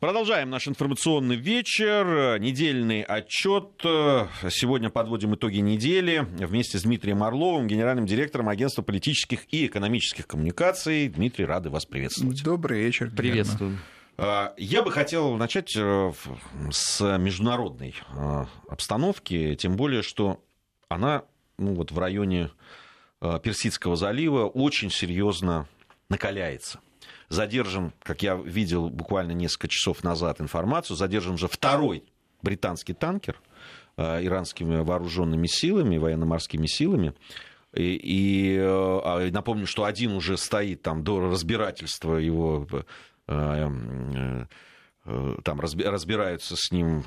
Продолжаем наш информационный вечер, недельный отчет. Сегодня подводим итоги недели вместе с Дмитрием Орловым, генеральным директором агентства политических и экономических коммуникаций. Дмитрий, рады вас приветствовать. Добрый вечер. Приветствую. А, я бы хотел начать э, с международной э, обстановки, тем более, что она ну, вот в районе э, Персидского залива очень серьезно накаляется задержан, как я видел буквально несколько часов назад информацию, задержан же второй британский танкер э, иранскими вооруженными силами, военно-морскими силами. И, и э, напомню, что один уже стоит там до разбирательства его, э, там разбираются с ним.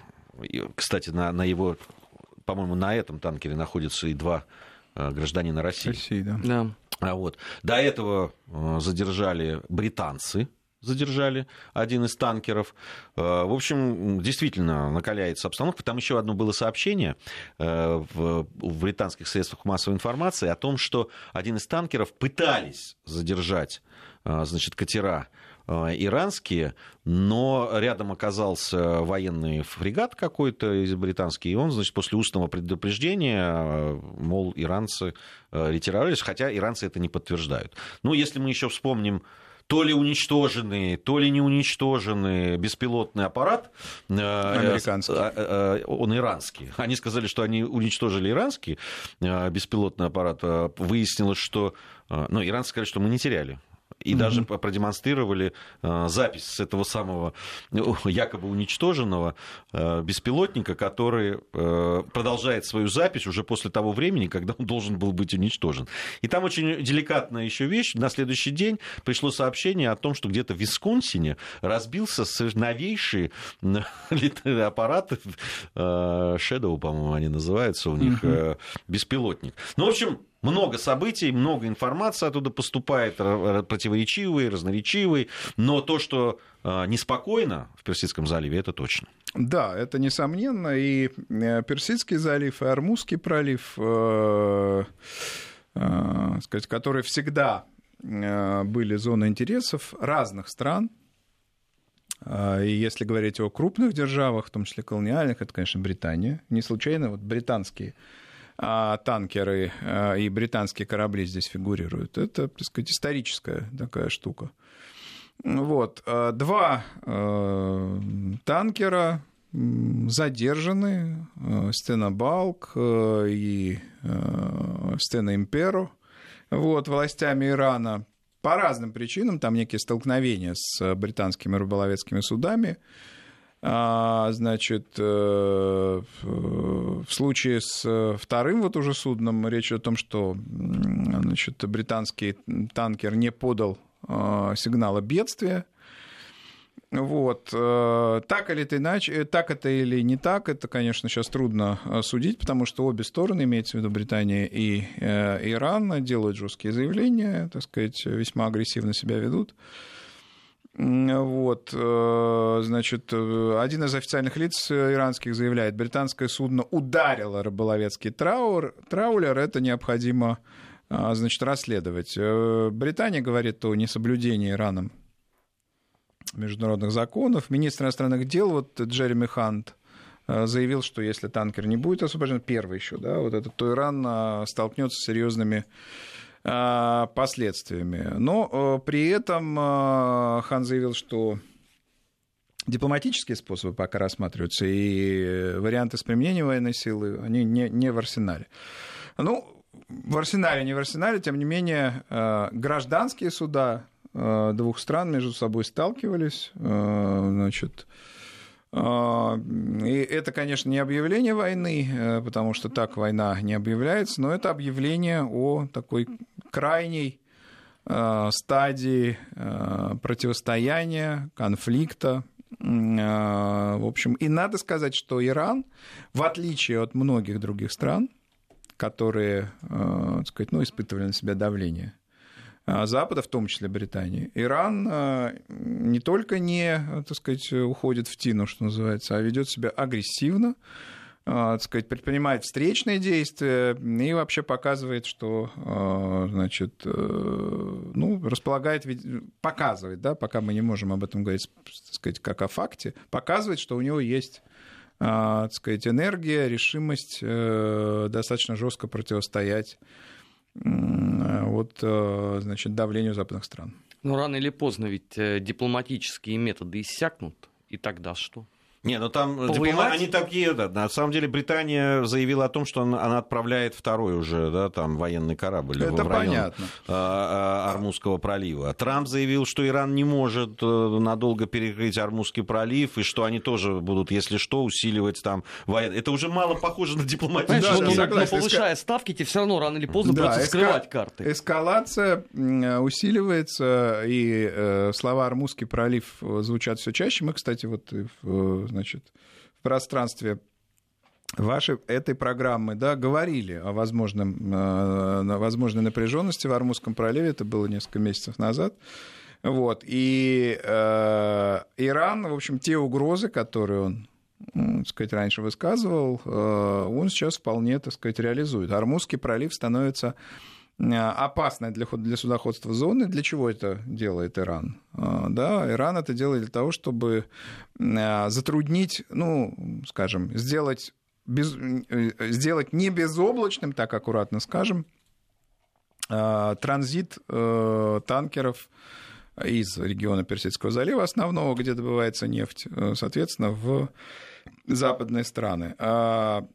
Кстати, на, на его, по-моему, на этом танкере находятся и два гражданина России. России, да. да. А вот. До этого э, задержали британцы, задержали один из танкеров. Э, в общем, действительно накаляется обстановка. Там еще одно было сообщение э, в британских средствах массовой информации о том, что один из танкеров пытались задержать значит, катера иранские, но рядом оказался военный фрегат какой-то британский, и он, значит, после устного предупреждения, э, мол, иранцы э, ретировались, хотя иранцы это не подтверждают. Ну, если мы еще вспомним то ли уничтоженный, то ли не уничтоженный беспилотный аппарат. Американский. Он иранский. Они сказали, что они уничтожили иранский беспилотный аппарат. Выяснилось, что... Ну, иранцы сказали, что мы не теряли и mm-hmm. даже продемонстрировали э, запись с этого самого якобы уничтоженного э, беспилотника, который э, продолжает свою запись уже после того времени, когда он должен был быть уничтожен. И там очень деликатная еще вещь. На следующий день пришло сообщение о том, что где-то в Висконсине разбился новейший аппарат, Shadow, по-моему, они называются у них, mm-hmm. беспилотник. Ну, в общем, много событий, много информации оттуда поступает, противоречивой, разноречивой, но то, что а, неспокойно в Персидском заливе, это точно. Да, это несомненно. И э, Персидский залив, и Армузский пролив, э, э, сказать, которые всегда э, были зоной интересов разных стран, и если говорить о крупных державах, в том числе колониальных, это, конечно, Британия. Не случайно вот британские а, танкеры а, и британские корабли здесь фигурируют. Это, так сказать, историческая такая штука. Вот. А, два танкера задержаны, Стена Балк и Стена Имперо, вот, властями Ирана по разным причинам, там некие столкновения с британскими рыболовецкими судами, а, значит, э, в случае с вторым вот уже судном речь о том, что значит, британский танкер не подал а, сигнала бедствия. Вот. Э, так или это иначе, так это или не так, это, конечно, сейчас трудно э, судить, потому что обе стороны, имеется в виду Британия и Иран, делают жесткие заявления, так сказать, весьма агрессивно себя ведут. Вот, э, значит, э, один из официальных лиц иранских заявляет, британское судно ударило рыболовецкий траур, траулер, это необходимо, значит, расследовать. Э, Британия говорит о несоблюдении Ираном международных законов. Министр иностранных дел, вот Джереми Хант, заявил, что если танкер не будет освобожден, первый еще, да, вот этот, то Иран столкнется с серьезными Э, последствиями. Но э, при этом э, Хан заявил, что дипломатические способы пока рассматриваются, и варианты с применением военной силы, они не, не в арсенале. Ну, в арсенале, не в арсенале, тем не менее, гражданские суда двух стран между собой сталкивались, значит, и это, конечно, не объявление войны, э, потому что так война не объявляется, но это объявление о такой крайней э, стадии э, противостояния, конфликта. В общем, и надо сказать, что Иран, в отличие от многих других стран, которые, так сказать, ну, испытывали на себя давление Запада, в том числе Британии, Иран не только не, так сказать, уходит в тину, что называется, а ведет себя агрессивно, так сказать, предпринимает встречные действия и вообще показывает, что, значит, ну, располагает, показывает, да, пока мы не можем об этом говорить, так сказать, как о факте, показывает, что у него есть так сказать, энергия, решимость достаточно жестко противостоять вот, значит, давлению западных стран. Но рано или поздно ведь э, дипломатические методы иссякнут, и тогда что? Не, ну там диплома... они такие, да, на самом деле Британия заявила о том, что она отправляет второй уже, да, там военный корабль Это в район понятно. А, а, Армузского пролива. Трамп заявил, что Иран не может э, надолго перекрыть Армузский пролив, и что они тоже будут, если что, усиливать там военные. Это уже мало похоже на дипломатию. Да, но, да, но повышая ставки, тебе все равно рано или поздно да, придется скрывать карты. Эскалация усиливается, и э, слова Армузский пролив звучат все чаще. Мы, кстати, вот в значит, в пространстве вашей этой программы, да, говорили о возможном, э, возможной напряженности в Армузском проливе, это было несколько месяцев назад. Вот. И э, Иран, в общем, те угрозы, которые он ну, так сказать, раньше высказывал, э, он сейчас вполне, так сказать, реализует. Армузский пролив становится опасной для, для судоходства зоны. Для чего это делает Иран? Э, да, Иран это делает для того, чтобы э, затруднить, ну, скажем, сделать, без, сделать не безоблачным, так аккуратно скажем, транзит танкеров из региона Персидского залива основного, где добывается нефть, соответственно, в западные страны. А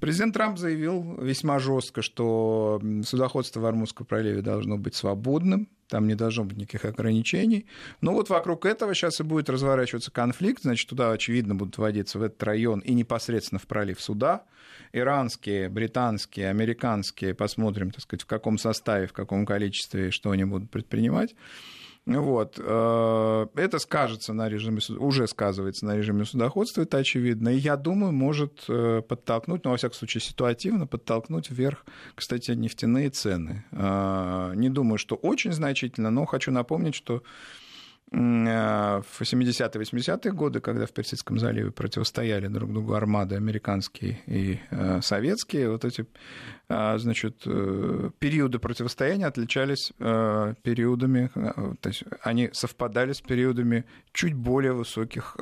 Президент Трамп заявил весьма жестко, что судоходство в Армузском проливе должно быть свободным, там не должно быть никаких ограничений. Но вот вокруг этого сейчас и будет разворачиваться конфликт, значит, туда, очевидно, будут вводиться в этот район и непосредственно в пролив суда. Иранские, британские, американские, посмотрим, так сказать, в каком составе, в каком количестве, что они будут предпринимать. Вот. Э, это скажется на режиме, уже сказывается на режиме судоходства, это очевидно. И я думаю, может э, подтолкнуть, ну, во всяком случае, ситуативно подтолкнуть вверх, кстати, нефтяные цены. Э, не думаю, что очень значительно, но хочу напомнить, что в 70-е, 80-е годы, когда в Персидском заливе противостояли друг другу армады американские и э, советские, вот эти э, значит, периоды противостояния отличались периодами, то есть они совпадали с периодами чуть более высоких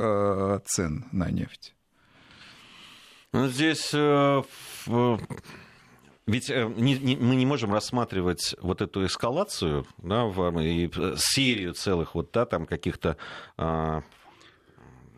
цен на нефть. Ну, здесь ведь э, не, не, мы не можем рассматривать вот эту эскалацию, да, в, и серию целых вот, да, там каких-то а,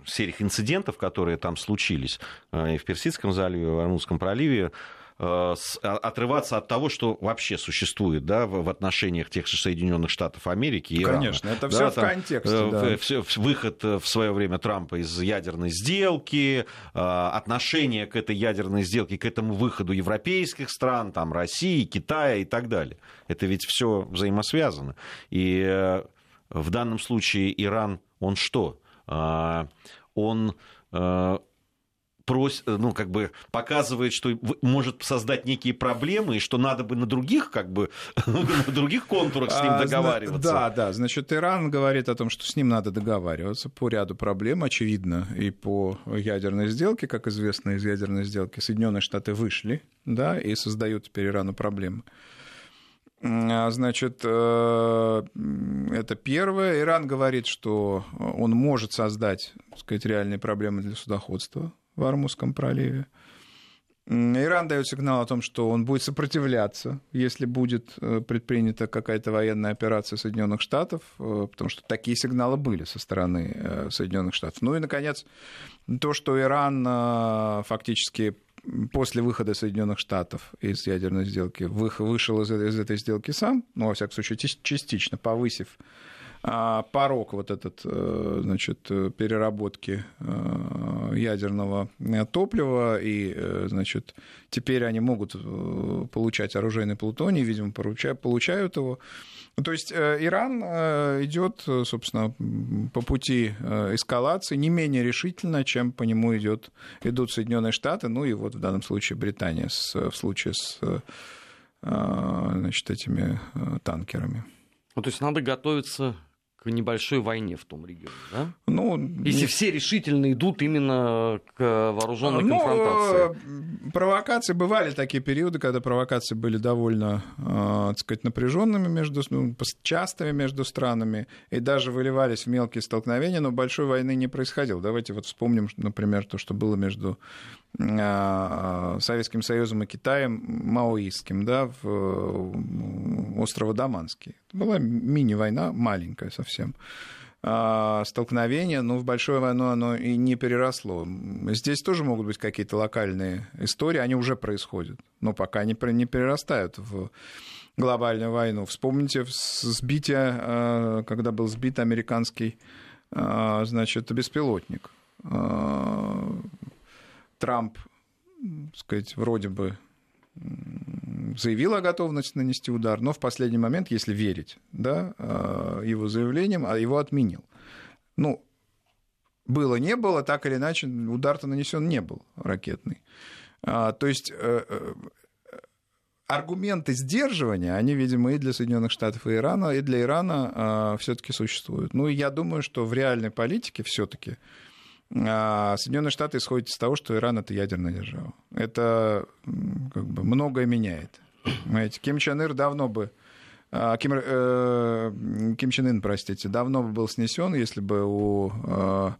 сериях инцидентов, которые там случились а, и в Персидском заливе, и в Армузском проливе, Э, отрываться от того, что вообще существует да, в отношениях тех же Соединенных Штатов Америки Ирана. Конечно, это все да, в там, контексте. Э, да. Выход э, в свое время Трампа из ядерной сделки, отношение к этой ядерной сделке, к этому выходу европейских стран, там, России, Китая и так далее. Это ведь все взаимосвязано. И в данном случае Иран, он что? Он просит, ну, как бы показывает, что может создать некие проблемы, и что надо бы на других, как бы, на других контурах с ним а, договариваться. Да, да, значит, Иран говорит о том, что с ним надо договариваться по ряду проблем, очевидно, и по ядерной сделке, как известно, из ядерной сделки Соединенные Штаты вышли, да, и создают теперь Ирану проблемы. А, значит, э, это первое. Иран говорит, что он может создать, так сказать, реальные проблемы для судоходства в Армузском проливе. Иран дает сигнал о том, что он будет сопротивляться, если будет э, предпринята какая-то военная операция Соединенных Штатов, э, потому что такие сигналы были со стороны э, Соединенных Штатов. Ну и, наконец, то, что Иран фактически после выхода Соединенных Штатов из ядерной сделки вышел из этой сделки сам, ну, во всяком случае, частично повысив порог вот этот, э, значит, переработки э, ядерного топлива, и, э, значит, теперь они могут получать оружейный плутоний, видимо, получают его. То есть Иран идет, собственно, по пути эскалации не менее решительно, чем по нему идет, идут Соединенные Штаты, ну и вот в данном случае Британия с, в случае с значит, этими танкерами. Ну, то есть надо готовиться к небольшой войне в том регионе, да? Ну, Если не- все решительно идут именно к вооруженной Ну, конфронтации. э, провокации бывали такие периоды, когда провокации были довольно, э, так сказать, напряженными между, ну, частыми между странами и даже выливались в мелкие столкновения, но большой войны не происходило. Давайте вот вспомним, например, то, что было между э, Советским Союзом и Китаем маоистским, да, в острова Даманский. Это была мини-война, маленькая совсем а, столкновение, но в большую войну оно и не переросло. Здесь тоже могут быть какие-то локальные истории, они уже происходят, но пока пре- не перерастают в глобальную войну. Вспомните сбитие, а, когда был сбит американский а, значит, беспилотник. Трамп, сказать, вроде бы м, заявил о готовности нанести удар, но в последний момент, если верить да, э, его заявлениям, а его отменил. Ну, было, не было, так или иначе, удар-то нанесен не был ракетный. А, То есть э, э, аргументы сдерживания, они, видимо, и для Соединенных Штатов и Ирана, и для Ирана все-таки существуют. Ну, я думаю, что в реальной политике все-таки Соединенные Штаты исходят из того, что Иран это ядерная держава. Это как бы многое меняет. Понимаете, Ким Чен Ир давно бы а, Ким, э, Ким Чен Ын, простите, давно бы был снесен, если бы у э,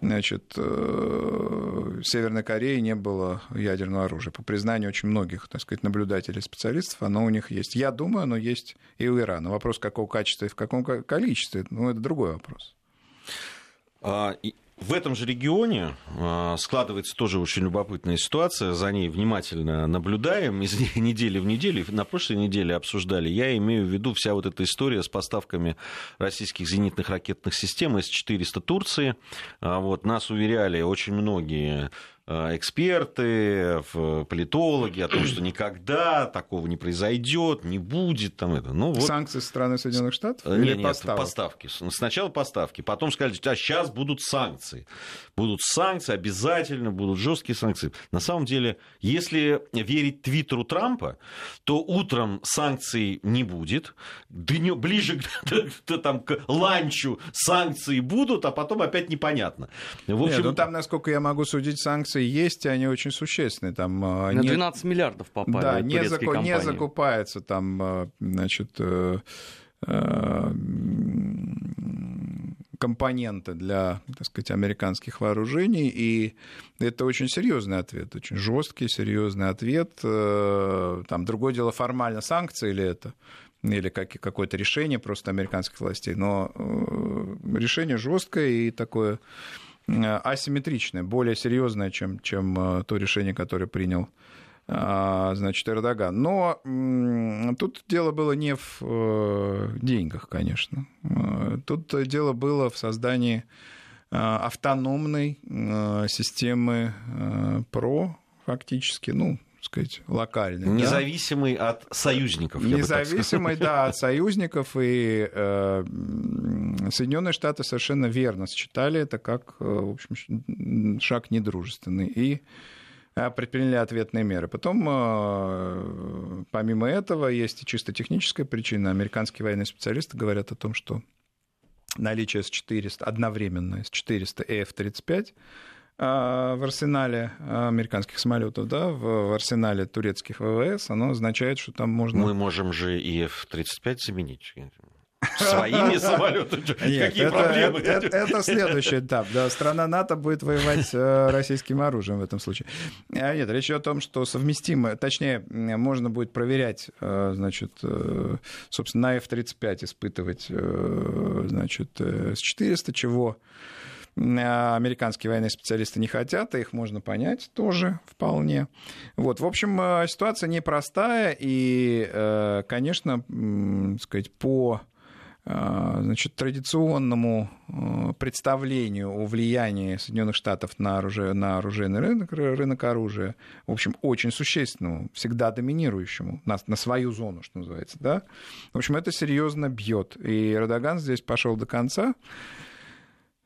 значит, э, Северной Кореи не было ядерного оружия. По признанию очень многих, так сказать, наблюдателей, специалистов, оно у них есть. Я думаю, оно есть и у Ирана. Вопрос, какого качества и в каком ко- количестве, ну, это другой вопрос. А, и В этом же регионе а, складывается тоже очень любопытная ситуация. За ней внимательно наблюдаем из недели в неделю. На прошлой неделе обсуждали. Я имею в виду вся вот эта история с поставками российских зенитных ракетных систем С-400 Турции. А, Вот, нас уверяли очень многие эксперты, в- политологи о том, что никогда такого не произойдет, не будет. Там это. Ну, вот. Санкции со стороны Соединенных Штатов Э, или Нет, нет, поставок? поставки. Сначала поставки, потом сказали, а сейчас будут санкции. Будут санкции, обязательно будут жесткие санкции. На самом деле, если верить твиттеру Трампа, то утром санкций не будет, днё- ближе к, там, к ланчу санкции будут, а потом опять непонятно. В Нет, общем, ну там, насколько я могу судить, санкции есть, и они очень существенные. Там, э, На не- 12 миллиардов попали Да, не, заку- не закупается там, э, значит, э, э, компоненты для, так сказать, американских вооружений, и это очень серьезный ответ, очень жесткий, серьезный ответ. Э, Там другое дело, формально санкции или это, или как, какое-то решение просто американских властей, но решение жесткое и такое асимметричное, более серьезное, чем, чем э, то решение, которое принял а, значит, Эрдоган. Но тут дело было не в э, деньгах, конечно. Э, Тут дело было в создании э, автономной э, системы э, ПРО, фактически, ну, сказать, локальной. да. независимый от союзников. Независимый, да, от союзников, и э, Соединенные Штаты совершенно верно считали это как, э, в общем, шаг недружественный. И э, предприняли ответные меры. Потом, э, помимо этого, есть и чисто техническая причина. Американские военные специалисты говорят о том, что наличие С-400, одновременно С-400 и F-35 а, в арсенале американских самолетов, да, в арсенале турецких ВВС, оно означает, что там можно... Мы можем же и F-35 заменить. Своими самолетами. Нет, Какие это, проблемы? Это, это- это следующий этап. Да, страна НАТО будет воевать э, российским оружием в этом случае. А Нет, речь о том, что совместимо, точнее, можно будет проверять, э, значит, э, собственно, на F-35 испытывать, значит, э, С-400, чего американские военные специалисты не хотят, и их можно понять тоже вполне. Вот, в общем, э, ситуация непростая, и, э, конечно, сказать, по э, значит, традиционному э, представлению о влиянии Соединенных Штатов на, оружие, на оружейный рынок, ры- рынок оружия, в общем, очень существенному, всегда доминирующему на, на свою зону, что называется, да, в общем, это серьезно бьет. И Эрдоган здесь пошел до конца.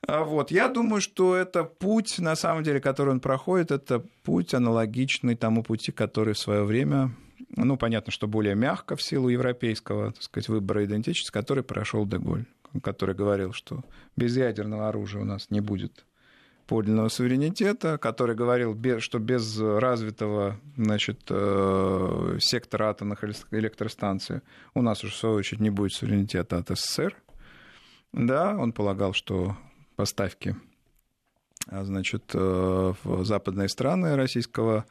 А Вот. Я думаю, что это путь, на самом деле, который он проходит, это путь аналогичный тому пути, который в свое время, ну, понятно, что более мягко в силу европейского, так сказать, выбора идентичности, который прошел Деголь. который говорил, что без ядерного оружия у нас не будет подлинного суверенитета, который говорил, что без развитого значит, э, сектора атомных электростанций у нас уже, в свою очередь, не будет суверенитета от СССР. Да, он полагал, что поставки а, значит, э, в западные страны российского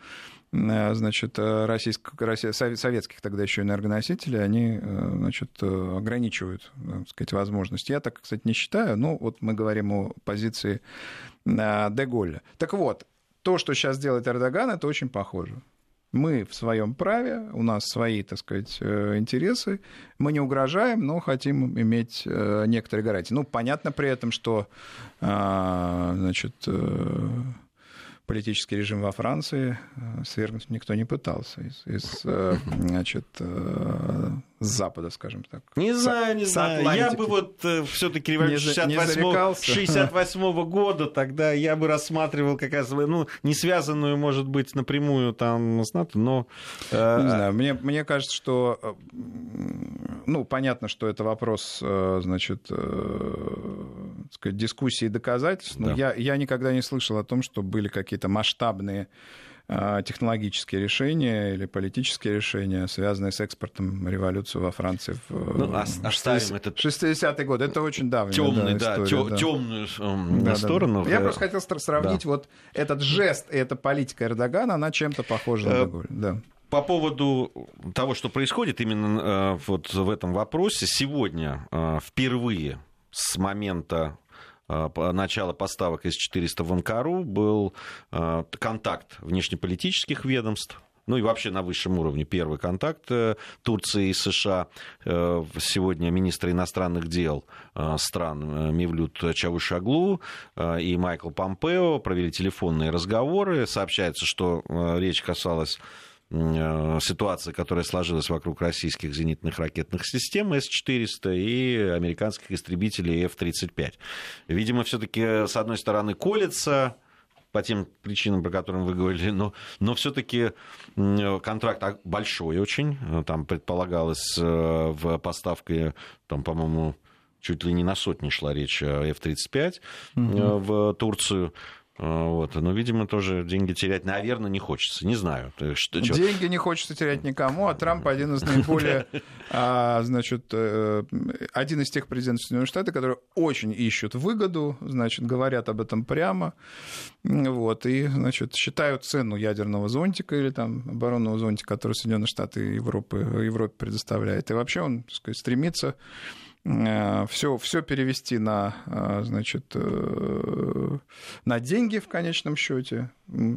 Э, значит, э, российско, советских тогда еще энергоносителей, они значит, ограничивают так сказать, возможности. Я так, кстати, не считаю, но вот мы говорим о позиции Деголля. Так вот, то, что сейчас делает Эрдоган, это очень похоже. Мы в своем праве, у нас свои, так сказать, интересы. Мы не угрожаем, но хотим иметь некоторые гарантии. Ну, понятно при этом, что значит, политический режим во Франции э, свергнуть никто не пытался из, из э, значит, э, с Запада, скажем так. Не знаю, не знаю. Я бы вот все-таки революцию 68 -го года тогда я бы рассматривал как раз, ну, не связанную, может быть, напрямую там с НАТО, но... Не знаю, мне, мне кажется, что, ну, понятно, что это вопрос, значит, сказать, дискуссии и доказательств, но да. я, я никогда не слышал о том, что были какие-то масштабные а, технологические решения или политические решения, связанные с экспортом революции во Франции в ну, оставим 60-е годы. Это очень давняя темный, да, да, история, да. темную эм, да, сторону. Да. Я просто хотел сравнить да. вот этот жест и эта политика Эрдогана, она чем-то похожа на Деголь. Э, да по поводу того, что происходит именно э, вот в этом вопросе, сегодня э, впервые с момента а, начала поставок С-400 в Анкару был а, контакт внешнеполитических ведомств, ну и вообще на высшем уровне первый контакт э, Турции и США. Э, сегодня министры иностранных дел э, стран Мевлют Чавушаглу и Майкл Помпео провели телефонные разговоры. Сообщается, что речь касалась Э, ситуации, которая сложилась вокруг российских зенитных ракетных систем С-400 и американских истребителей F-35. Видимо, все-таки, с одной стороны, колется по тем причинам, про которые вы говорили, но, но все-таки контракт большой очень. Там предполагалось э, в поставке, там, по-моему, чуть ли не на сотни шла речь F-35 угу. в Турцию. А, вот. Но, видимо, тоже деньги терять, наверное, не хочется. Не знаю. Что, деньги не хочется терять никому, а Трамп один из наиболее, а, значит, э, один из тех президентов Соединенных Штатов, которые очень ищут выгоду, значит, говорят об этом прямо, вот, и, значит, считают цену ядерного зонтика или там оборонного зонтика, который Соединенные Штаты Европы, Европе предоставляет. И вообще он, так сказать, стремится все, э, все перевести на, э, значит, э, на деньги в конечном счете,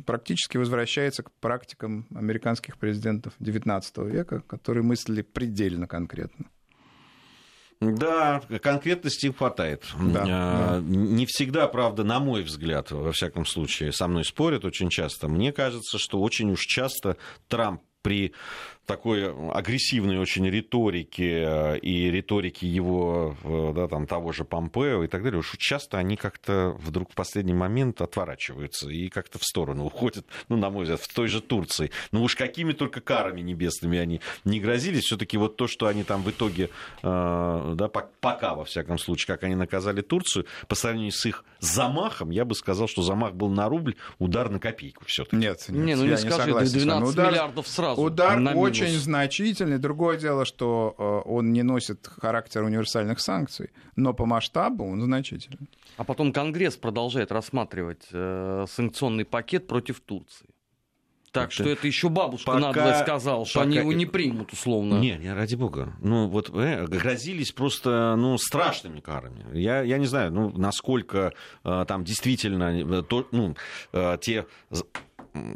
практически возвращается к практикам американских президентов XIX века, которые мыслили предельно конкретно. Да, конкретности хватает. Да, да. Не всегда, правда, на мой взгляд, во всяком случае, со мной спорят очень часто. Мне кажется, что очень уж часто Трамп при такой агрессивной очень риторики э, и риторики его, э, да, там, того же Помпео и так далее, уж часто они как-то вдруг в последний момент отворачиваются и как-то в сторону уходят, ну, на мой взгляд, в той же Турции. Ну, уж какими только карами небесными они не грозились, все таки вот то, что они там в итоге, э, да, пока, во всяком случае, как они наказали Турцию, по сравнению с их замахом, я бы сказал, что замах был на рубль, удар на копейку все таки Нет, нет, не, ну не скажи, не 12 удар, миллиардов сразу. Удар очень значительный. Другое дело, что э, он не носит характер универсальных санкций, но по масштабу он значительный. А потом Конгресс продолжает рассматривать э, санкционный пакет против Турции. Так что это еще бабушка пока, надо сказал, что пока... они его не примут, условно. Нет, не, ради бога. Ну, вот э, грозились просто ну, страшными карами. Я, я не знаю, ну, насколько э, там действительно э, то, ну, э, те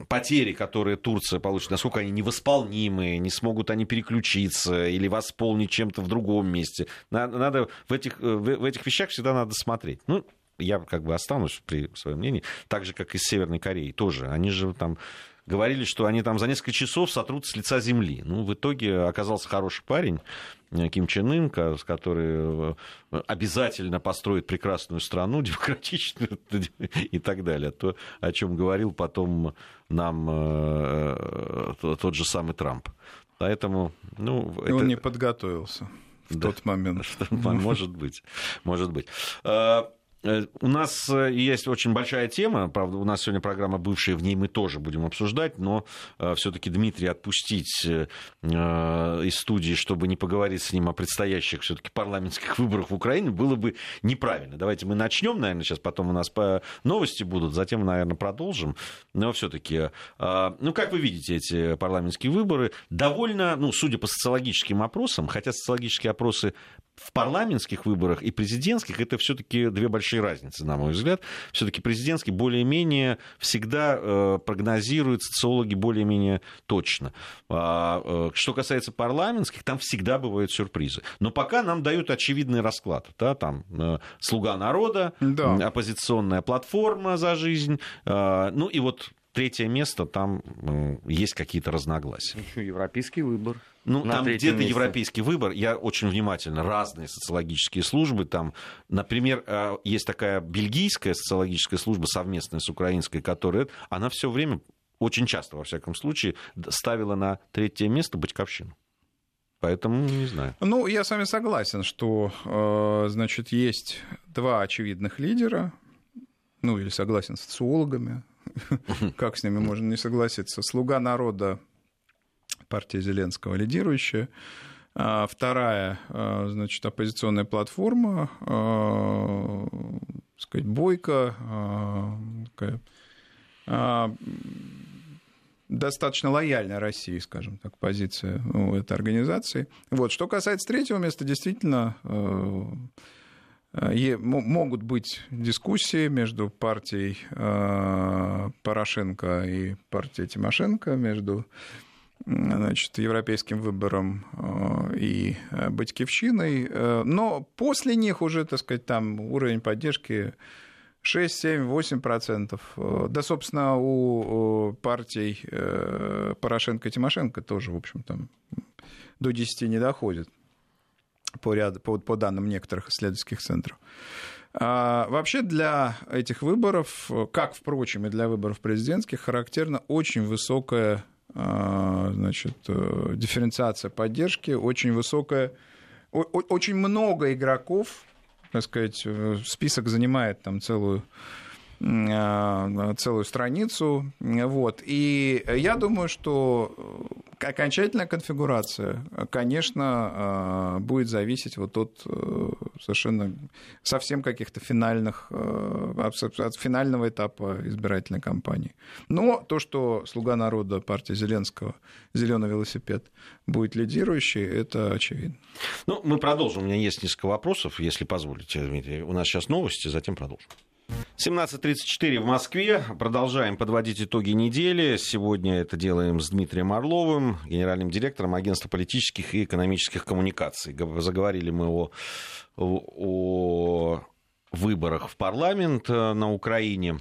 потери, которые Турция получит, насколько они невосполнимые, не смогут они переключиться или восполнить чем-то в другом месте. Надо в этих, в этих вещах всегда надо смотреть. Ну, я как бы останусь при своем мнении, так же, как и с Северной Кореей тоже. Они же там говорили, что они там за несколько часов сотрут с лица земли. Ну, в итоге оказался хороший парень, э, Ким Чен Ын, который э, обязательно построит прекрасную страну, демократичную и так далее. То, о чем говорил потом нам э, тот же самый Трамп. Поэтому, ну... И это... Он не подготовился в тот момент. Может быть, может быть. Э, у нас э, есть очень большая тема, правда, у нас сегодня программа бывшая, в ней мы тоже будем обсуждать, но э, все-таки Дмитрий отпустить из студии, чтобы не поговорить с ним о предстоящих все-таки парламентских выборах в Украине, было бы неправильно. Давайте мы начнем, наверное, сейчас потом у нас новости будут, затем, наверное, продолжим. Но все-таки, ну, как вы видите эти парламентские выборы, довольно, ну, судя по социологическим опросам, хотя социологические опросы в парламентских выборах и президентских это все-таки две большие разницы, на мой взгляд. Все-таки президентский более-менее всегда э, прогнозируют социологи более-менее точно. А, э, что касается парламентских, там всегда бывают сюрпризы. Но пока нам дают очевидный расклад. Да, там э, «Слуга народа», да. оппозиционная платформа «За жизнь», ну и вот третье место, там есть какие-то разногласия. Еще европейский выбор. Ну, там где-то европейский выбор. Я очень внимательно. Разные социологические службы. Там, например, э, есть такая бельгийская социологическая служба совместная с украинской, которая... Она все время, очень часто, во всяком случае, ставила на третье место Батьковщину. Поэтому не знаю. Ну, я с вами согласен, что, э, значит, есть два очевидных лидера, ну, или согласен с социологами, как с ними можно не согласиться. «Слуга народа» партия Зеленского лидирующая. А вторая, а, значит, оппозиционная платформа, а, сказать, Бойко, достаточно лояльная России, скажем так, позиция у этой организации. Вот. Что касается третьего места, действительно, могут быть дискуссии между партией Порошенко и партией Тимошенко, между значит, европейским выбором э, и э, Батькивщиной. Э, но после них уже, так сказать, там уровень поддержки 6, 7, 8 процентов. Да, собственно, у партий Порошенко и Тимошенко тоже, в общем, там до 10 не доходит по, ряду, по, по данным некоторых исследовательских центров. А, вообще для этих выборов, как, впрочем, и для выборов президентских, характерна очень высокая значит, э, дифференциация поддержки, очень высокая, очень много игроков, так сказать, э, список занимает там целую а, целую страницу. Вот. И я думаю, что окончательная конфигурация, конечно, а, будет зависеть вот от э, совершенно совсем каких-то финальных, э, от финального этапа избирательной кампании. Но то, что «Слуга народа», партия Зеленского, «Зеленый велосипед» будет лидирующей, это очевидно. Ну, мы продолжим. У меня есть несколько вопросов, если позволите, Дмитрий. У нас сейчас новости, затем продолжим. 17.34 в Москве. Продолжаем подводить итоги недели. Сегодня это делаем с Дмитрием Орловым, генеральным директором Агентства политических и экономических коммуникаций. Заговорили мы о, о выборах в парламент э, на Украине.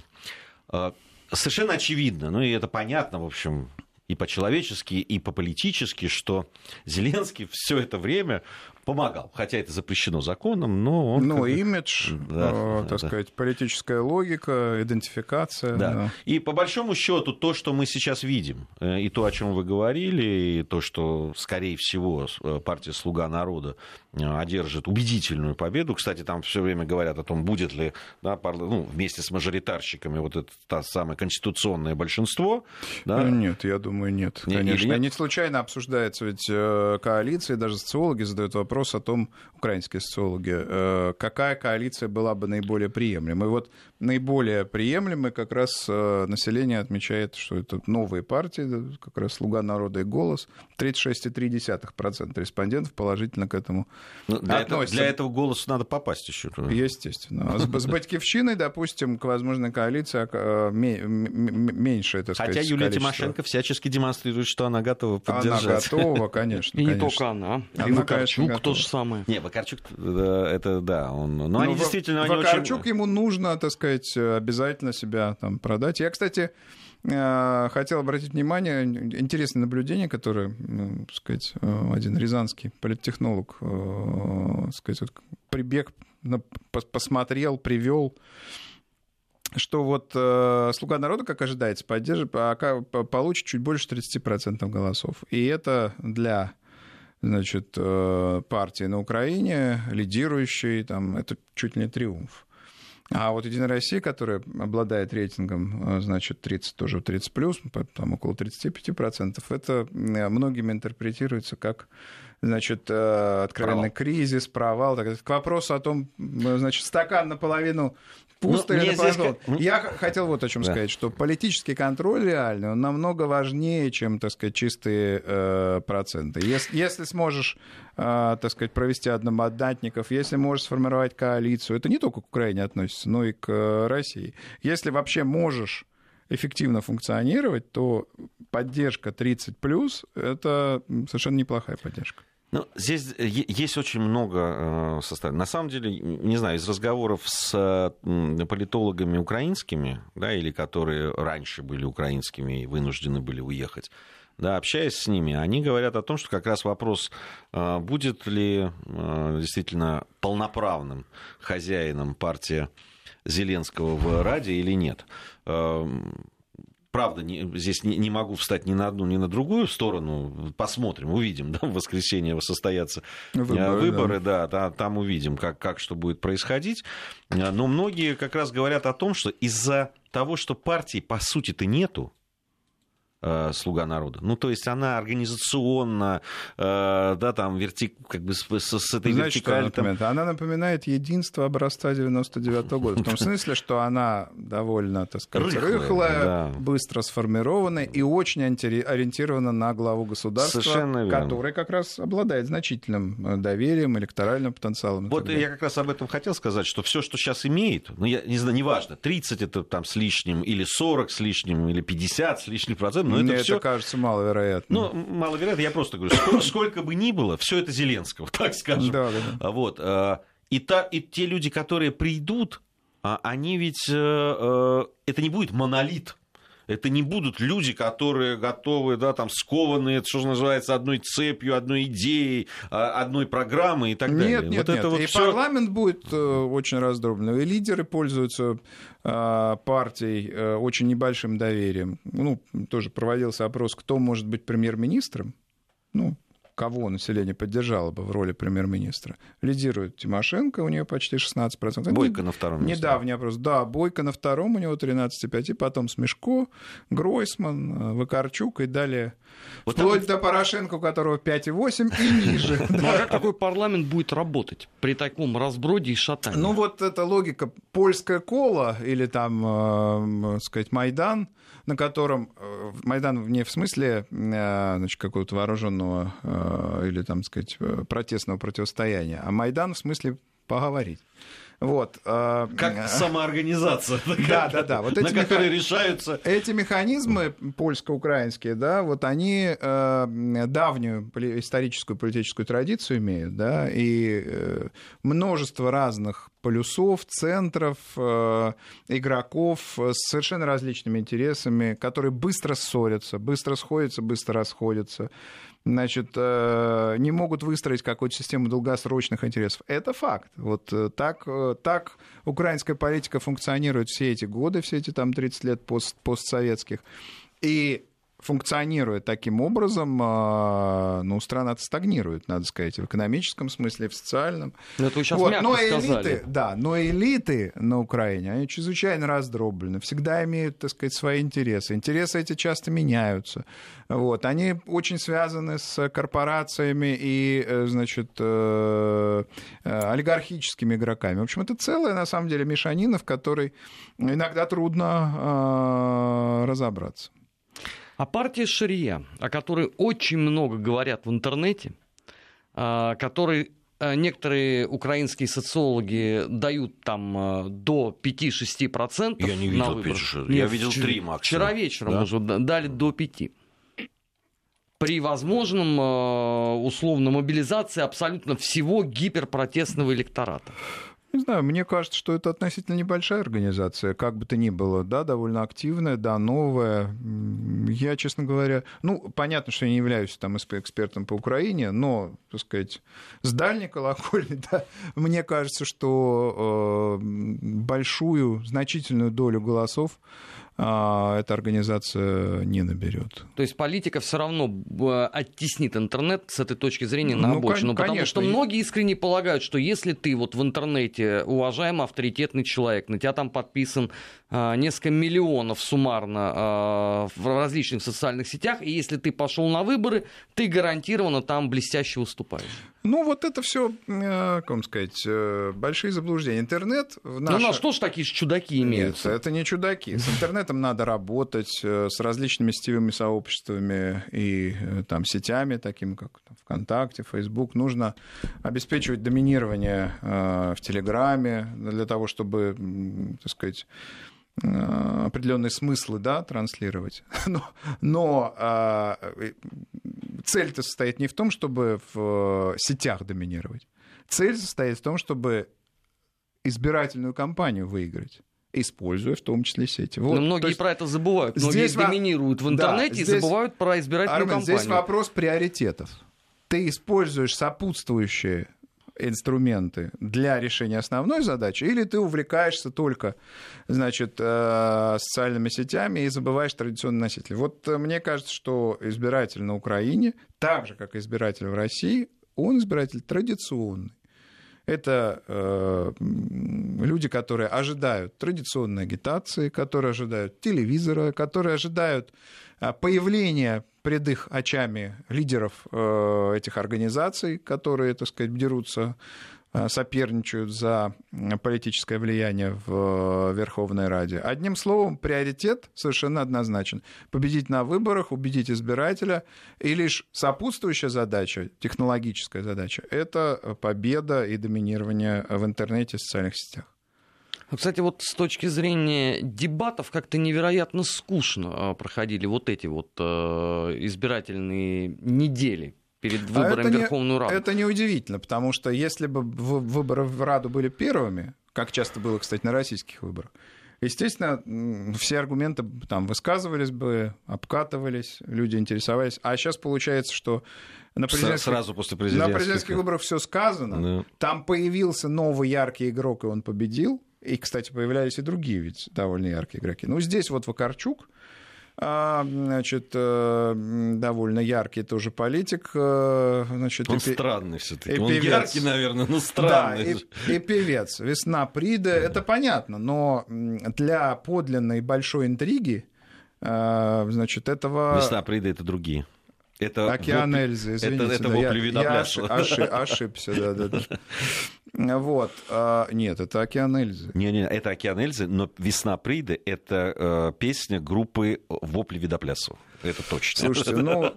Э, совершенно очевидно, ну и это понятно, в общем, и по-человечески, и по-политически, что Зеленский все это время помогал. Хотя это запрещено законом, но он... Ну, имидж, да, э, так да. сказать, политическая логика, идентификация. Да. да. И по большому счету то, что мы сейчас видим, э, и то, о чем вы говорили, и то, что, скорее всего, э, партия «Слуга народа» э, одержит убедительную победу. Кстати, там все время говорят о том, будет ли да, ну, вместе с мажоритарщиками вот это та самое конституционное большинство. Да? Нет, я думаю, нет. Не, конечно. Нет? Не случайно обсуждается ведь коалиция, даже социологи задают вопрос, вопрос о том, украинские социологи, э, какая коалиция была бы наиболее приемлемой. И вот наиболее приемлемой как раз э, население отмечает, что это новые партии, как раз «Слуга народа» и «Голос». 36,3% респондентов положительно к этому ну, для относятся. Этого, для этого «Голосу» надо попасть еще. Естественно. А с, с «Батькивщиной», допустим, к возможной коалиции а, меньше, это сказать, Хотя Юлия количество. Тимошенко всячески демонстрирует, что она готова поддержать. Она готова, конечно. И не только она. И Вакарчук то же самое. Не, Вакарчук, это да, он... Но, но они действительно... Вакарчук очень... ему нужно, так сказать, обязательно себя там продать. Я, кстати, э, хотел обратить внимание, интересное наблюдение, которое, ну, сказать, э, один рязанский политтехнолог, э, сказать, вот прибег, посмотрел, привел что вот э, «Слуга народа», как ожидается, поддержит, получит чуть больше 30% голосов. И это для значит, партии на Украине, лидирующей, там, это чуть ли не триумф. А вот Единая Россия, которая обладает рейтингом, значит, 30, тоже 30 плюс, там около 35%, это многими интерпретируется как значит, откровенный провал. кризис, провал. Так, к вопросу о том, значит, стакан наполовину пусто ну, или наполовину. Здесь... Я хотел вот о чем да. сказать, что политический контроль реальный, он намного важнее, чем, так сказать, чистые э, проценты. Если, если сможешь, э, так сказать, провести одномандатников, если можешь сформировать коалицию, это не только к Украине относится, но и к э, России. Если вообще можешь эффективно функционировать, то поддержка 30 плюс это совершенно неплохая поддержка. Ну, здесь есть очень много э, составов. На самом деле, не знаю, из разговоров с политологами украинскими, да, или которые раньше были украинскими и вынуждены были уехать, да, общаясь с ними, они говорят о том, что как раз вопрос, э, будет ли э, действительно полноправным хозяином партия Зеленского в Раде или нет правда, не, здесь не, не могу встать ни на одну, ни на другую сторону. Посмотрим, увидим. Да, в воскресенье состоятся э, выборы, выборы да. да, там увидим, как, как что будет происходить. Э, но многие как раз говорят о том, что из-за того, что партии по сути-то нету, слуга народа. Ну, то есть она организационно, э, да, там, верти... как бы с, с, с этой Знаете, вертикалью... Она, напоминает? она напоминает единство образца 99 -го года. В том смысле, что она довольно, так сказать, рыхлая, рыхлая да. быстро сформированная и очень ориентирована на главу государства, который как раз обладает значительным э, доверием, электоральным потенциалом. Вот я как раз об этом хотел сказать, что все, что сейчас имеет, ну, я не знаю, неважно, 30 это там с лишним, или 40 с лишним, или 50 с лишним процентов, но Мне это, все... кажется маловероятно. Ну, маловероятно, я просто говорю, сколько, сколько бы ни было, все это Зеленского, так скажем. Да, да, да. Вот. А, и, та, и те люди, которые придут, а, они ведь... Э, э, это не будет монолит это не будут люди, которые готовы, да, там, скованные, что называется, одной цепью, одной идеей, а, одной программой и так нет, далее. Нет, вот нет, это вот и всё... парламент будет э, очень раздробленный, и лидеры пользуются э, партией э, очень небольшим доверием. Ну, тоже проводился опрос, кто может быть премьер-министром. Ну, кого население поддержало бы в роли премьер-министра. Лидирует Тимошенко, у нее почти 16%. Бойко на втором месте. Недавний опрос. Да, Бойко на втором, у него 13,5%, и потом Смешко, Гройсман, Вакарчук и далее. Вот Вплоть там... до Порошенко, у которого 5,8 и ниже. Ну а как такой парламент будет работать при таком разброде и шатании? Ну вот эта логика польская кола или там, э, сказать, Майдан, на котором э, Майдан не в смысле э, значит, какого-то вооруженного э, или, там сказать, протестного противостояния, а Майдан в смысле поговорить. Вот. Как самоорганизация. Да, да, да. Вот эти на которые решаются... Эти механизмы польско-украинские, да, вот они давнюю историческую политическую традицию имеют, да, и множество разных полюсов, центров, э, игроков с совершенно различными интересами, которые быстро ссорятся, быстро сходятся, быстро расходятся, значит, э, не могут выстроить какую-то систему долгосрочных интересов. Это факт. Вот э, так, так украинская политика функционирует все эти годы, все эти там 30 лет пост, постсоветских. И функционируя таким образом, а, ну, страна стагнирует, надо сказать, в экономическом смысле, в социальном. Но ну, это вы сейчас вот. но элиты, да, но элиты на Украине, они чрезвычайно раздроблены, всегда имеют, так сказать, свои интересы. Интересы эти часто меняются. Вот. Они очень связаны с корпорациями и, э, значит, э, э, олигархическими игроками. В общем, это целая, на самом деле, мешанина, в которой иногда трудно а, разобраться. А партия Шария, о которой очень много говорят в интернете, а, которой а, некоторые украинские социологи дают там а, до 5-6%. Я не видел на 5, Нет, я видел 3 максимум. Вчера вечером да? уже дали до 5 при возможном условно мобилизации абсолютно всего гиперпротестного электората. Не знаю, мне кажется, что это относительно небольшая организация, как бы то ни было, да, довольно активная, да, новая. Я, честно говоря, ну, понятно, что я не являюсь там экспертом по Украине, но, так сказать, с дальней колокольни, да, мне кажется, что э, большую, значительную долю голосов а, эта организация не наберет. То есть политика все равно оттеснит интернет с этой точки зрения на ну, обочину. Конечно. Потому что многие искренне полагают, что если ты вот в интернете уважаемый авторитетный человек, на тебя там подписан несколько миллионов суммарно а, в различных социальных сетях, и если ты пошел на выборы, ты гарантированно там блестяще выступаешь. Ну, вот это все, э, как вам сказать, э, большие заблуждения. Интернет в наше... Ну, на что ж такие чудаки имеются? Нет, это не чудаки. С интернетом надо работать, э, с различными сетевыми сообществами и там сетями, такими как там, ВКонтакте, Фейсбук. Нужно обеспечивать доминирование в Телеграме для того, чтобы, так сказать, определенные смыслы да, транслировать. Но, но а, цель-то состоит не в том, чтобы в сетях доминировать. Цель состоит в том, чтобы избирательную кампанию выиграть используя в том числе сети. Вот. Но многие есть, про это забывают. Многие здесь доминируют в интернете да, здесь, и забывают про избирательную Армен, кампанию. Здесь вопрос приоритетов. Ты используешь сопутствующие инструменты для решения основной задачи, или ты увлекаешься только значит, э, социальными сетями и забываешь традиционный носитель. Вот э, мне кажется, что избиратель на Украине, так же, как избиратель в России, он избиратель традиционный. Это э, люди, которые ожидают традиционной агитации, которые ожидают телевизора, которые ожидают э, появления пред их очами лидеров э, этих организаций, которые, так сказать, дерутся соперничают за политическое влияние в Верховной Раде. Одним словом, приоритет совершенно однозначен. Победить на выборах, убедить избирателя. И лишь сопутствующая задача, технологическая задача, это победа и доминирование в интернете и социальных сетях. Ну, кстати, вот с точки зрения дебатов как-то невероятно скучно проходили вот эти вот э, избирательные недели перед выборами а в Верховную Раду. Это неудивительно, потому что если бы выборы в Раду были первыми, как часто было, кстати, на российских выборах, естественно, все аргументы там высказывались бы, обкатывались, люди интересовались. А сейчас получается, что на президентских, сразу после президентских, на президентских выборах все сказано, да. там появился новый яркий игрок, и он победил, и, кстати, появлялись и другие ведь довольно яркие игроки. Ну, здесь вот Вакарчук, значит, э, довольно яркий тоже политик. Э, значит, Он и, странный все таки Он яркий, наверное, но странный. Да, и, и певец. Весна Прида, это понятно, но для подлинной большой интриги, э, значит, этого... Весна Прида — это другие. Это Океан вопль... Эльзы, извините. Это, это да, вопли я, я ошиб, ошибся, да-да-да. Вот. А, нет, это «Океан Эльзы». Не-не, это «Океан Эльзы», но «Весна Приды» — это э, песня группы «Вопли Видоплясова». Это точно. Слушайте, ну,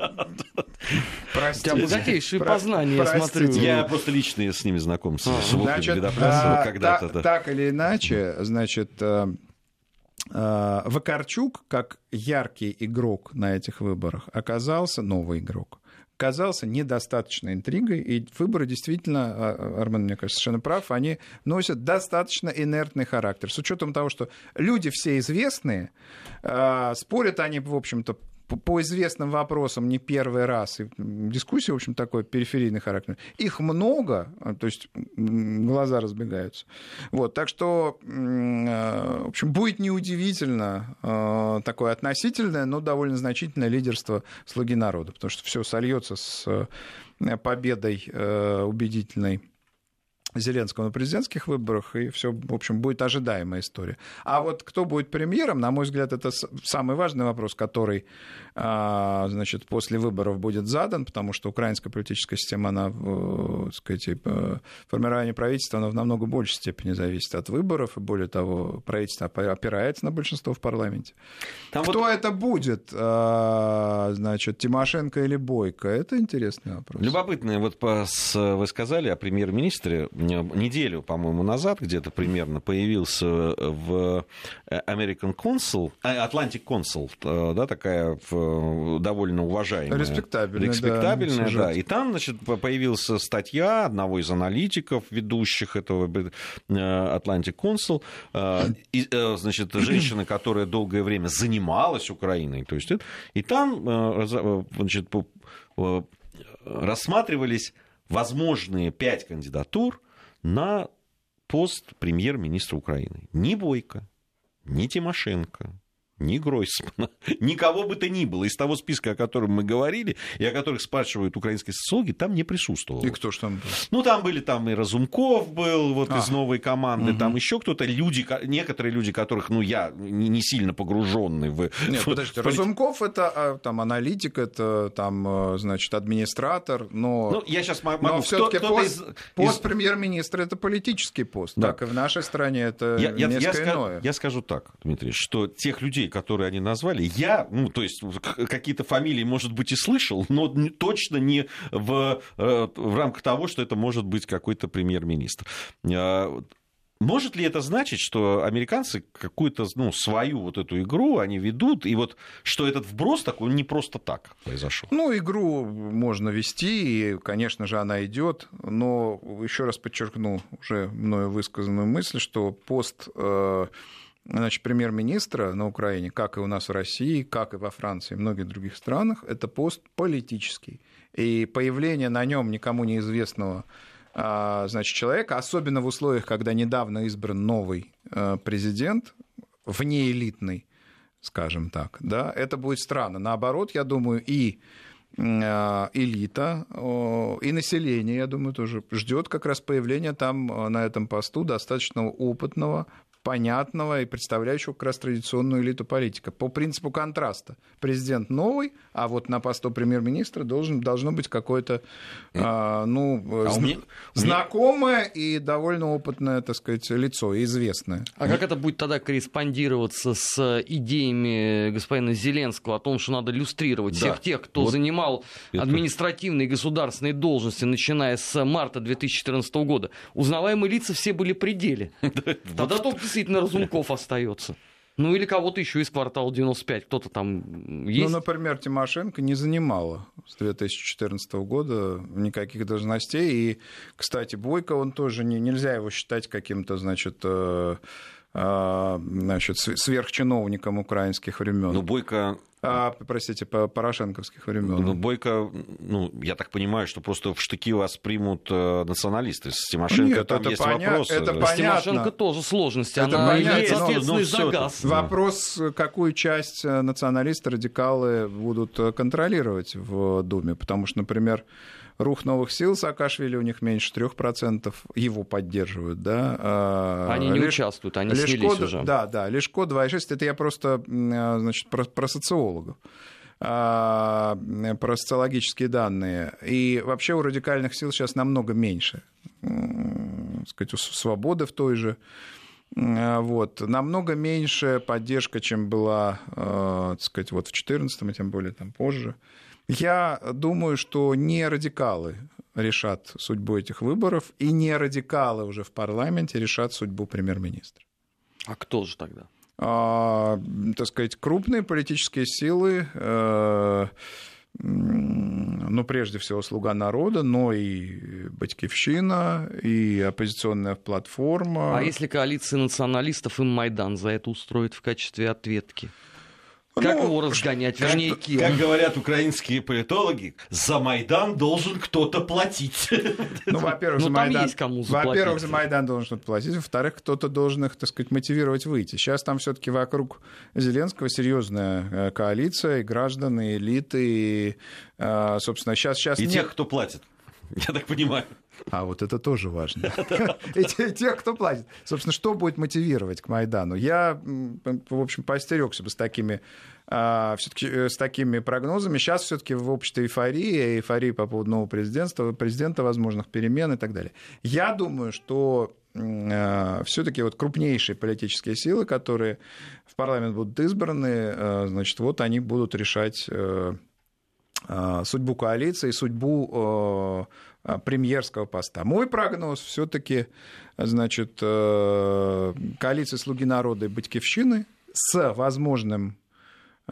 простите. У тебя богатейшие познания, я смотрю. Я просто лично с ними знаком, с, а, с «Воплями Видоплясова» а, когда-то. Так, так или иначе, значит, э, Вакарчук, как яркий игрок на этих выборах, оказался новый игрок казался недостаточно интригой, и выборы действительно, а, Армен, мне кажется, совершенно прав, они носят достаточно инертный характер. С учетом того, что люди все известные, а, спорят они, в общем-то, по известным вопросам не первый раз, и дискуссия, в общем, такой периферийный характер, их много, то есть глаза разбегаются. Вот, так что, э, в общем, будет неудивительно э, такое относительное, но довольно значительное лидерство слуги народа, потому что все сольется с э, победой убедительной Зеленского на президентских выборах, и все, в общем, будет ожидаемая история. А вот кто будет премьером, на мой взгляд, это самый важный вопрос, который, а, значит, после выборов будет задан, потому что украинская политическая система, она, так сказать, формирование правительства, она в намного большей степени зависит от выборов, и более того, правительство опирается на большинство в парламенте. Там кто вот... это будет, а, значит, Тимошенко или Бойко, это интересный вопрос. Любопытно, вот вы сказали о премьер-министре, неделю, по-моему, назад где-то примерно появился в American Consul, э, Atlantic Consul, э, да, такая довольно уважаемая. Респектабельная, респектабельная да, да. И там, значит, появилась статья одного из аналитиков, ведущих этого э, Atlantic Consul, значит, женщина, которая долгое время занималась Украиной, то есть, и там, значит, рассматривались возможные пять кандидатур на пост премьер-министра Украины. Ни Бойко, ни Тимошенко, ни Гройсмана, никого бы то ни было из того списка, о котором мы говорили, и о которых спрашивают украинские социологи, там не присутствовало. И кто же там был? Ну, там были там и Разумков был, вот а. из новой команды, угу. там еще кто-то, люди, некоторые люди, которых, ну, я не сильно погруженный в... Нет, подождите, Разумков это а, там аналитик, это там, э, значит, администратор, но... Ну, я сейчас могу... Но все-таки пост, из... пост премьер-министра это политический пост, да. так и в нашей стране это я, несколько я, иное. Я скажу так, Дмитрий, что тех людей, которые они назвали, я, ну, то есть какие-то фамилии, может быть, и слышал, но точно не в, э, в рамках того, что это может быть какой-то премьер-министр. А, может ли это значить, что американцы какую-то ну, свою вот эту игру они ведут, и вот что этот вброс такой не просто так произошел? Ну, игру можно вести, и, конечно же, она идет, но еще раз подчеркну уже мною высказанную мысль, что пост э, значит, премьер-министра на Украине, как и у нас в России, как и во Франции и многих других странах, это пост политический. И появление на нем никому неизвестного а, значит, человека, особенно в условиях, когда недавно избран новый э, президент, внеэлитный, скажем так, да, это будет странно. Наоборот, я думаю, и э, элита, и население, я думаю, тоже ждет как раз появления там на этом посту достаточно опытного понятного и представляющего как раз традиционную элиту политика. По принципу контраста. Президент новый, а вот на посту премьер-министра должен, должно быть какое-то а, ну, а зн... меня... знакомое и довольно опытное, так сказать, лицо, известное. А как это будет тогда корреспондироваться с идеями господина Зеленского о том, что надо люстрировать да. всех тех, кто вот занимал это... административные государственные должности, начиная с марта 2014 года? Узнаваемые лица все были при деле. Тогда только действительно Разумков остается. Ну или кого-то еще из квартала 95, кто-то там есть. Ну, например, Тимошенко не занимала с 2014 года никаких должностей. И, кстати, Бойко, он тоже не, нельзя его считать каким-то, значит, э, э, значит, сверхчиновником украинских времен. Ну, Бойко а, простите, по порошенковских времен. Ну, Бойко, ну, я так понимаю, что просто в штыки вас примут э, националисты. С Тимошенко Нет, там есть поня... вопросы. Это понятно. С Тимошенко тоже сложности. Это Она понятно, является ответственной за газ. Вопрос, какую часть э, националисты, радикалы будут э, контролировать в Думе. Потому что, например, рух новых сил Саакашвили у них меньше 3%, его поддерживают, да. А, они не Леш... участвуют, они Лешко, снялись уже. Да, да, Лешко 2,6, это я просто, а, значит, про, про социологов а, про социологические данные. И вообще у радикальных сил сейчас намного меньше. сказать, у свободы в той же. Вот. Намного меньше поддержка, чем была, так сказать, вот в 2014 и тем более там позже. Я думаю, что не радикалы решат судьбу этих выборов, и не радикалы уже в парламенте решат судьбу премьер-министра. А кто же тогда? А, так сказать, крупные политические силы, э, ну, прежде всего, «Слуга народа», но и «Батькивщина», и оппозиционная платформа. А если коалиция националистов им Майдан за это устроит в качестве ответки? Как ну, его разгонять? Вернее, как, как говорят украинские политологи, за Майдан должен кто-то платить. Ну, во-первых, ну, за Майдан, во-первых, за Майдан должен кто-то платить, во-вторых, кто-то должен их, так сказать, мотивировать выйти. Сейчас там все-таки вокруг Зеленского серьезная э, коалиция, и граждане, и элиты, и, э, собственно, сейчас... сейчас и нет... тех, кто платит, я так понимаю. А вот это тоже важно. И тех, кто платит. Собственно, что будет мотивировать к Майдану? Я, в общем, поостерегся бы с такими а, все-таки э, с такими прогнозами. Сейчас все-таки в обществе эйфория, эйфория по поводу нового президента, президента, возможных перемен и так далее. Я думаю, что а, все-таки вот крупнейшие политические силы, которые в парламент будут избраны, э, значит, вот они будут решать э, судьбу коалиции, судьбу премьерского поста. Мой прогноз все-таки, значит, э, коалиция «Слуги народа» и «Батькивщины» с возможным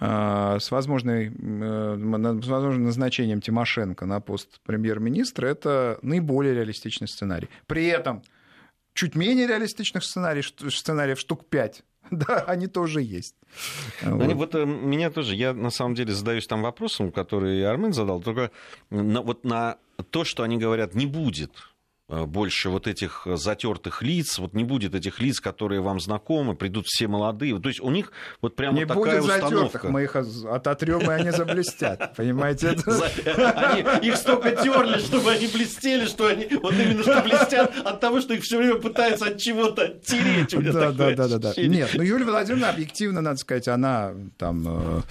а, с, возможной, э, с возможным назначением Тимошенко на пост премьер-министра, это наиболее реалистичный сценарий. При этом чуть менее реалистичных сценариев, сценариев штук 5 Да, они тоже есть. Они, вот. вот э, меня тоже, я на самом деле задаюсь там вопросом, который Армен задал, только на, вот на то, что они говорят, не будет больше вот этих затертых лиц, вот не будет этих лиц, которые вам знакомы, придут все молодые. То есть у них вот прямо не такая будет установка. затертых, мы их ототрем, и они заблестят. Понимаете? Их столько терли, чтобы они блестели, что они вот именно что блестят от того, что их все время пытаются от чего-то тереть. Да, да, да, да. Нет, ну Юлия Владимировна объективно, надо сказать, она там э,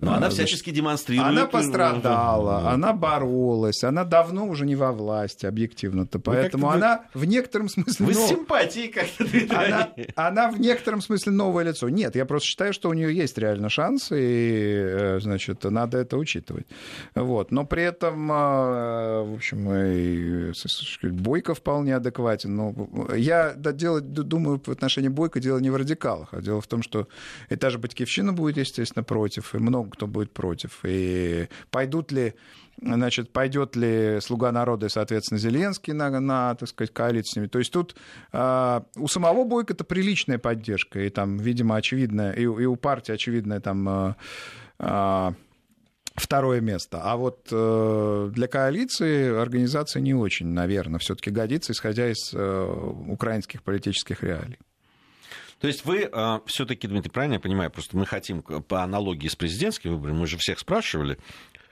но она всячески демонстрирует. Она пострадала, она боролась, она давно уже не во власти, объективно-то. Поэтому вы она в некотором смысле... Вы нов... с симпатией как-то она, она в некотором смысле новое лицо. Нет, я просто считаю, что у нее есть реально шансы, и, э, значит, надо это учитывать. Вот. Но при этом, э, в общем, Бойко вполне адекватен. Но я да, дело, думаю, в отношении Бойко дело не в радикалах, а дело в том, что и та же Батькивщина будет, естественно, против, и много кто будет против. И пойдут ли значит, пойдет ли «Слуга народа» и, соответственно, Зеленский на, на так сказать, коалицию с ними. То есть тут э, у самого Бойко это приличная поддержка, и там, видимо, очевидная, и, и у партии очевидная там э, э, второе место. А вот э, для коалиции организация не очень, наверное, все-таки годится, исходя из э, украинских политических реалий. То есть вы э, все-таки, Дмитрий, правильно я понимаю, просто мы хотим по аналогии с президентскими выборами, мы же всех спрашивали,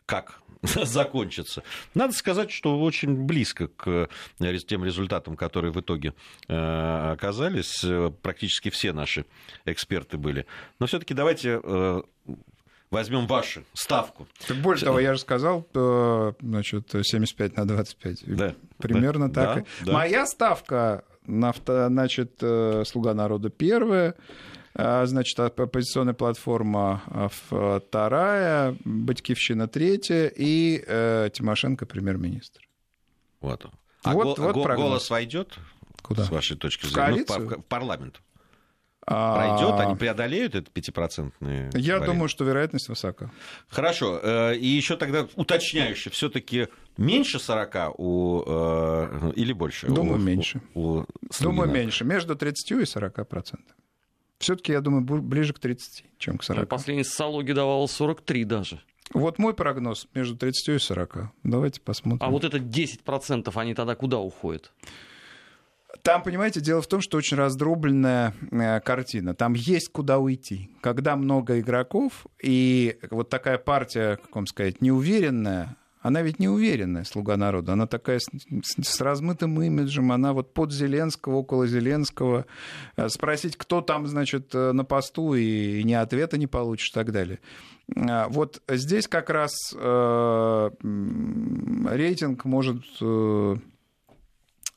как закончится. Надо сказать, что очень близко к э, тем результатам, которые в итоге э, оказались. Практически все наши эксперты были. Но все-таки давайте э, возьмем вашу ставку. Так больше того, я же сказал, значит, 75 на 25. Да. Примерно да, так. Да, да. Моя ставка значит, э, «Слуга народа» первая, а, значит, оппозиционная платформа а, вторая, Батькивщина третья и э, Тимошенко премьер-министр. Вот. А вот, го- вот го- голос войдет? Куда? С вашей точки зрения? Ну, в, в парламент. Пройдет, они преодолеют этот пятипроцентный. Я вариант. думаю, что вероятность высока. Хорошо. Э, и еще тогда уточняюще, все-таки меньше 40 у э, или больше? Думаю, у, меньше. У, у думаю, меньше. Между 30 и 40 процентами. Все-таки, я думаю, ближе к 30, чем к 40. Ну, последний социологии давал 43 даже. Вот мой прогноз между 30 и 40. Давайте посмотрим. А вот это 10%, они тогда куда уходят? Там, понимаете, дело в том, что очень раздробленная э, картина. Там есть куда уйти. Когда много игроков, и вот такая партия, как вам сказать, неуверенная, она ведь неуверенная, слуга народа. Она такая с, с размытым имиджем, она вот под Зеленского, около Зеленского. Э, спросить, кто там, значит, э, на посту, и, и ни ответа не получишь и так далее. Вот здесь как раз э, рейтинг может... Э,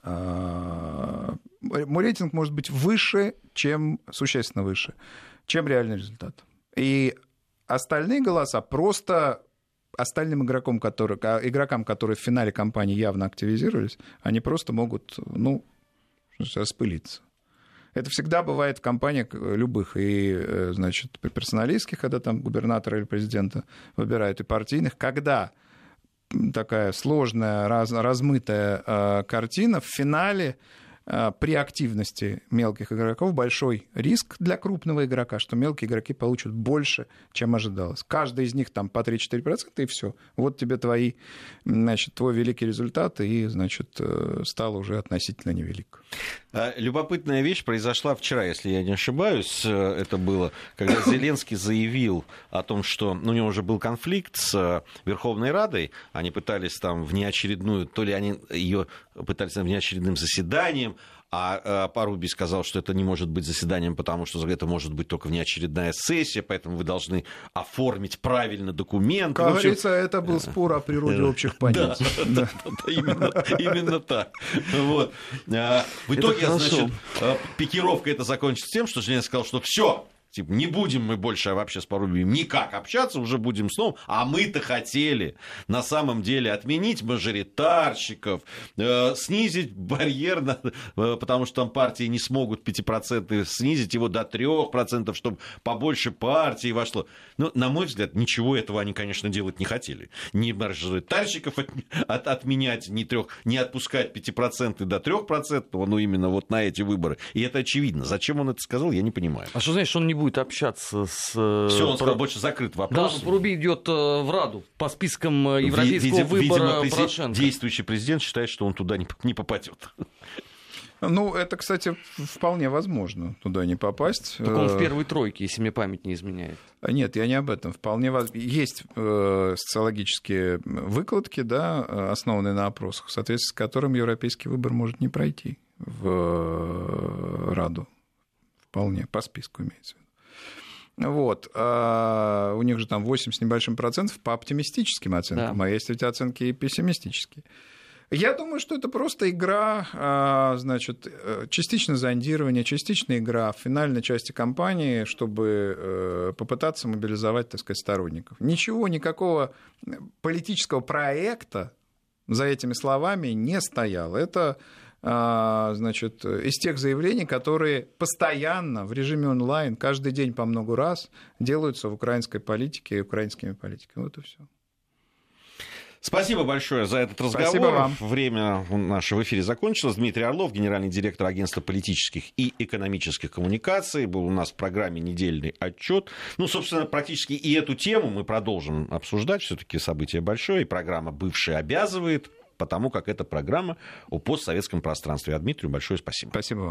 мой рейтинг может быть выше, чем существенно выше, чем реальный результат. И остальные голоса просто остальным игрокам, которые, игрокам, которые в финале кампании явно активизировались, они просто могут, ну, распылиться. Это всегда бывает в компаниях любых, и, э, значит, персоналистских, когда там губернатора или президента выбирают, и партийных, когда такая сложная, раз, размытая э, картина. В финале э, при активности мелких игроков большой риск для крупного игрока, что мелкие игроки получат больше, чем ожидалось. Каждый из них там по 3-4%, и все. Вот тебе твои, значит, твой великий результат, и, значит, э, стало уже относительно невелик. А, любопытная вещь произошла вчера, если я не ошибаюсь. Э, это было, когда Зеленский заявил о том, что ну, у него уже был конфликт с э, Верховной Радой. Они пытались там внеочередную, то ли они ее пытались там внеочередным заседанием а Парубий сказал, что это не может быть заседанием, потому что это может быть только внеочередная сессия, поэтому вы должны оформить правильно документы. Как говорится, это был спор о природе общих понятий. Да, именно так. Вот. А, в итоге, значит, пикировка это закончится тем, что Женя сказал, что все, Типа, не будем мы больше вообще с Порубием никак общаться, уже будем снова. А мы-то хотели на самом деле отменить мажоритарщиков, э, снизить барьер, на, э, потому что там партии не смогут 5% снизить его до 3%, чтобы побольше партий вошло. Но, на мой взгляд, ничего этого они, конечно, делать не хотели. Ни мажоритарщиков от, от, отменять, ни, трех, не отпускать 5% до 3%, ну именно вот на эти выборы. И это очевидно. Зачем он это сказал, я не понимаю. А что значит, он не будет общаться с... Все, он сказал, больше закрыт вопрос. Да, Поруби идет в Раду по спискам европейского Видимо, выбора видимо, Порошенко. Действующий президент считает, что он туда не попадет. Ну, это, кстати, вполне возможно туда не попасть. Так он в первой тройке, если мне память не изменяет. Нет, я не об этом. Вполне воз... Есть э, социологические выкладки, да, основанные на опросах, в соответствии с которым европейский выбор может не пройти в э, Раду. Вполне, по списку имеется в виду. Вот. А у них же там 8 с небольшим процентов по оптимистическим оценкам, да. а есть ведь оценки и пессимистические. Я думаю, что это просто игра, а, значит, э, частично зондирование, частично игра в финальной части кампании, чтобы э, попытаться мобилизовать, так сказать, сторонников. Ничего, никакого политического проекта за этими словами не стояло. Это значит, из тех заявлений, которые постоянно в режиме онлайн, каждый день по много раз делаются в украинской политике и украинскими политиками. Вот и все. Спасибо большое за этот разговор. Спасибо вам. Время наше в эфире закончилось. Дмитрий Орлов, генеральный директор агентства политических и экономических коммуникаций, был у нас в программе недельный отчет. Ну, собственно, практически и эту тему мы продолжим обсуждать. Все-таки событие большое, и программа бывшая обязывает потому как это программа о постсоветском пространстве. А Дмитрию большое спасибо. Спасибо вам.